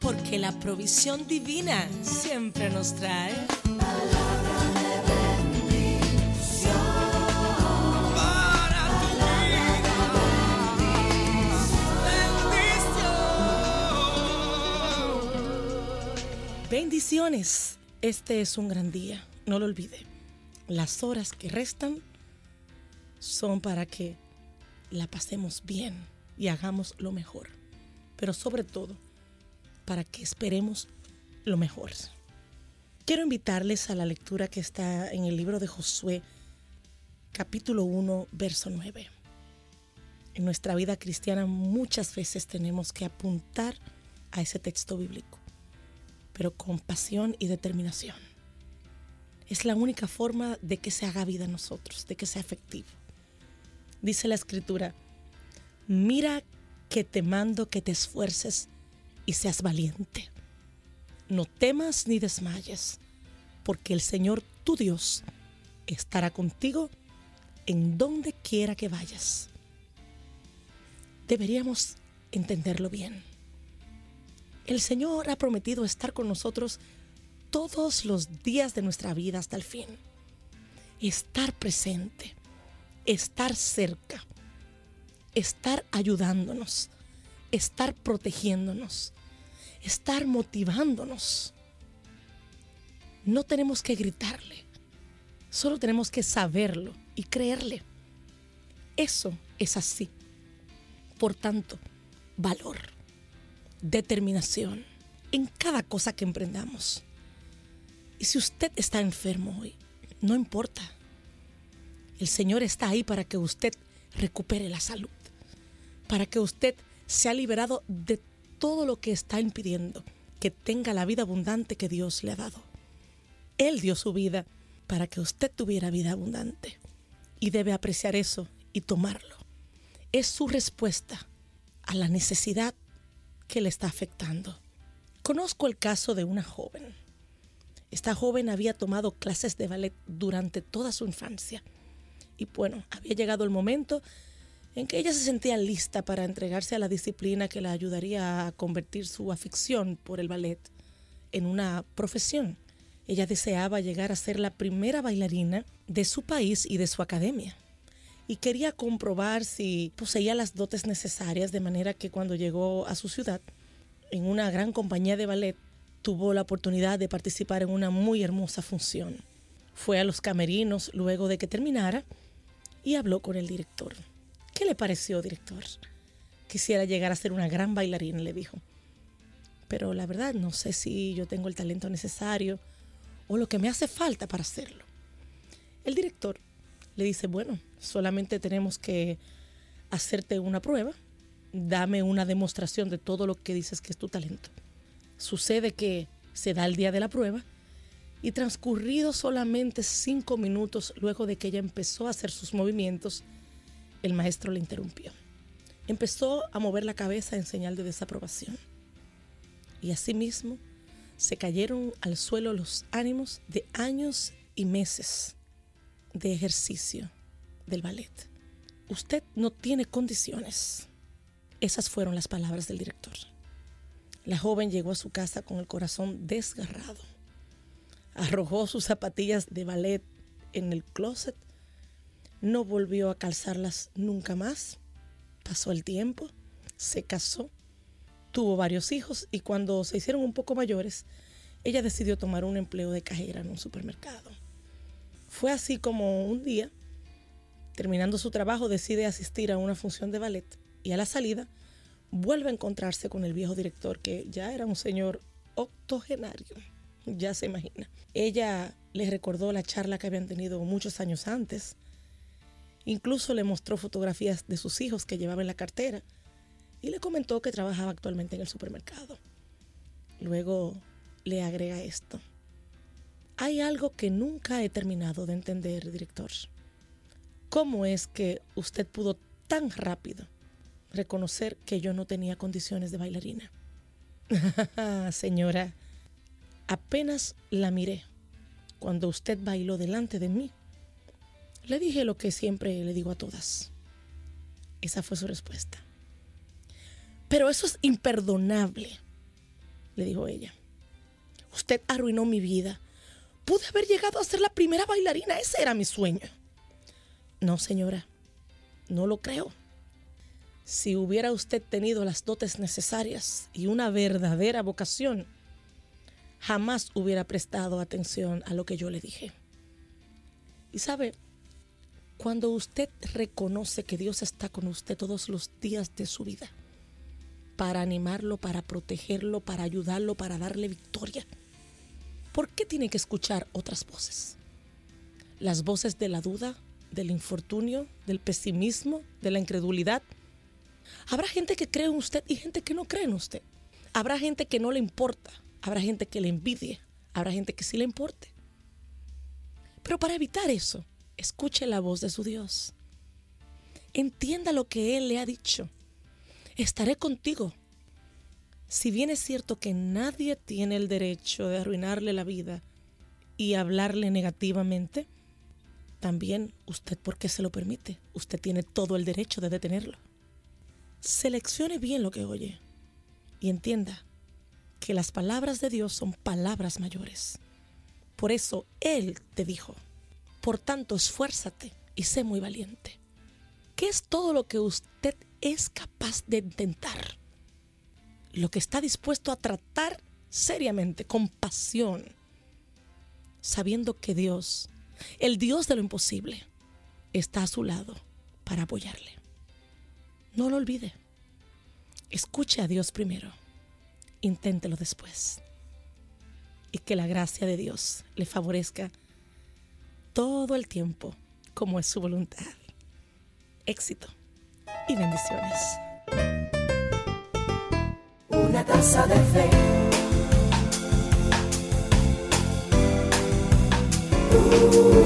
porque la provisión divina siempre nos trae. Bendiciones. Este es un gran día, no lo olvide. Las horas que restan son para que la pasemos bien y hagamos lo mejor. Pero sobre todo, para que esperemos lo mejor. Quiero invitarles a la lectura que está en el libro de Josué, capítulo 1, verso 9. En nuestra vida cristiana muchas veces tenemos que apuntar a ese texto bíblico, pero con pasión y determinación. Es la única forma de que se haga vida a nosotros, de que sea efectivo. Dice la escritura, mira que te mando que te esfuerces y seas valiente. No temas ni desmayes, porque el Señor tu Dios estará contigo en donde quiera que vayas. Deberíamos entenderlo bien. El Señor ha prometido estar con nosotros todos los días de nuestra vida hasta el fin. Estar presente, estar cerca, estar ayudándonos, estar protegiéndonos, estar motivándonos. No tenemos que gritarle, solo tenemos que saberlo y creerle. Eso es así. Por tanto, valor, determinación en cada cosa que emprendamos. Y si usted está enfermo hoy, no importa. El Señor está ahí para que usted recupere la salud, para que usted sea liberado de todo lo que está impidiendo que tenga la vida abundante que Dios le ha dado. Él dio su vida para que usted tuviera vida abundante y debe apreciar eso y tomarlo. Es su respuesta a la necesidad que le está afectando. Conozco el caso de una joven. Esta joven había tomado clases de ballet durante toda su infancia. Y bueno, había llegado el momento en que ella se sentía lista para entregarse a la disciplina que la ayudaría a convertir su afición por el ballet en una profesión. Ella deseaba llegar a ser la primera bailarina de su país y de su academia. Y quería comprobar si poseía las dotes necesarias de manera que cuando llegó a su ciudad, en una gran compañía de ballet, tuvo la oportunidad de participar en una muy hermosa función. Fue a los camerinos luego de que terminara y habló con el director. ¿Qué le pareció, director? Quisiera llegar a ser una gran bailarina, le dijo. Pero la verdad no sé si yo tengo el talento necesario o lo que me hace falta para hacerlo. El director le dice, bueno, solamente tenemos que hacerte una prueba, dame una demostración de todo lo que dices que es tu talento. Sucede que se da el día de la prueba y transcurrido solamente cinco minutos luego de que ella empezó a hacer sus movimientos, el maestro le interrumpió. Empezó a mover la cabeza en señal de desaprobación. Y asimismo se cayeron al suelo los ánimos de años y meses de ejercicio del ballet. Usted no tiene condiciones. Esas fueron las palabras del director. La joven llegó a su casa con el corazón desgarrado. Arrojó sus zapatillas de ballet en el closet. No volvió a calzarlas nunca más. Pasó el tiempo, se casó, tuvo varios hijos y cuando se hicieron un poco mayores, ella decidió tomar un empleo de cajera en un supermercado. Fue así como un día, terminando su trabajo, decide asistir a una función de ballet y a la salida vuelve a encontrarse con el viejo director que ya era un señor octogenario, ya se imagina. Ella le recordó la charla que habían tenido muchos años antes. Incluso le mostró fotografías de sus hijos que llevaba en la cartera y le comentó que trabajaba actualmente en el supermercado. Luego le agrega esto. Hay algo que nunca he terminado de entender, director. ¿Cómo es que usted pudo tan rápido reconocer que yo no tenía condiciones de bailarina? Señora, apenas la miré cuando usted bailó delante de mí. Le dije lo que siempre le digo a todas. Esa fue su respuesta. Pero eso es imperdonable le dijo ella. Usted arruinó mi vida. Pude haber llegado a ser la primera bailarina, ese era mi sueño. No, señora, no lo creo. Si hubiera usted tenido las dotes necesarias y una verdadera vocación, jamás hubiera prestado atención a lo que yo le dije. Y sabe, cuando usted reconoce que Dios está con usted todos los días de su vida, para animarlo, para protegerlo, para ayudarlo, para darle victoria, ¿por qué tiene que escuchar otras voces? Las voces de la duda, del infortunio, del pesimismo, de la incredulidad. Habrá gente que cree en usted y gente que no cree en usted. Habrá gente que no le importa. Habrá gente que le envidie. Habrá gente que sí le importe. Pero para evitar eso, escuche la voz de su Dios. Entienda lo que Él le ha dicho. Estaré contigo. Si bien es cierto que nadie tiene el derecho de arruinarle la vida y hablarle negativamente, también usted, ¿por qué se lo permite? Usted tiene todo el derecho de detenerlo. Seleccione bien lo que oye y entienda que las palabras de Dios son palabras mayores. Por eso Él te dijo, por tanto esfuérzate y sé muy valiente. ¿Qué es todo lo que usted es capaz de intentar? Lo que está dispuesto a tratar seriamente, con pasión, sabiendo que Dios, el Dios de lo imposible, está a su lado para apoyarle. No lo olvide. Escuche a Dios primero. Inténtelo después y que la gracia de Dios le favorezca todo el tiempo como es su voluntad. Éxito y bendiciones. Una taza de fe. Uh.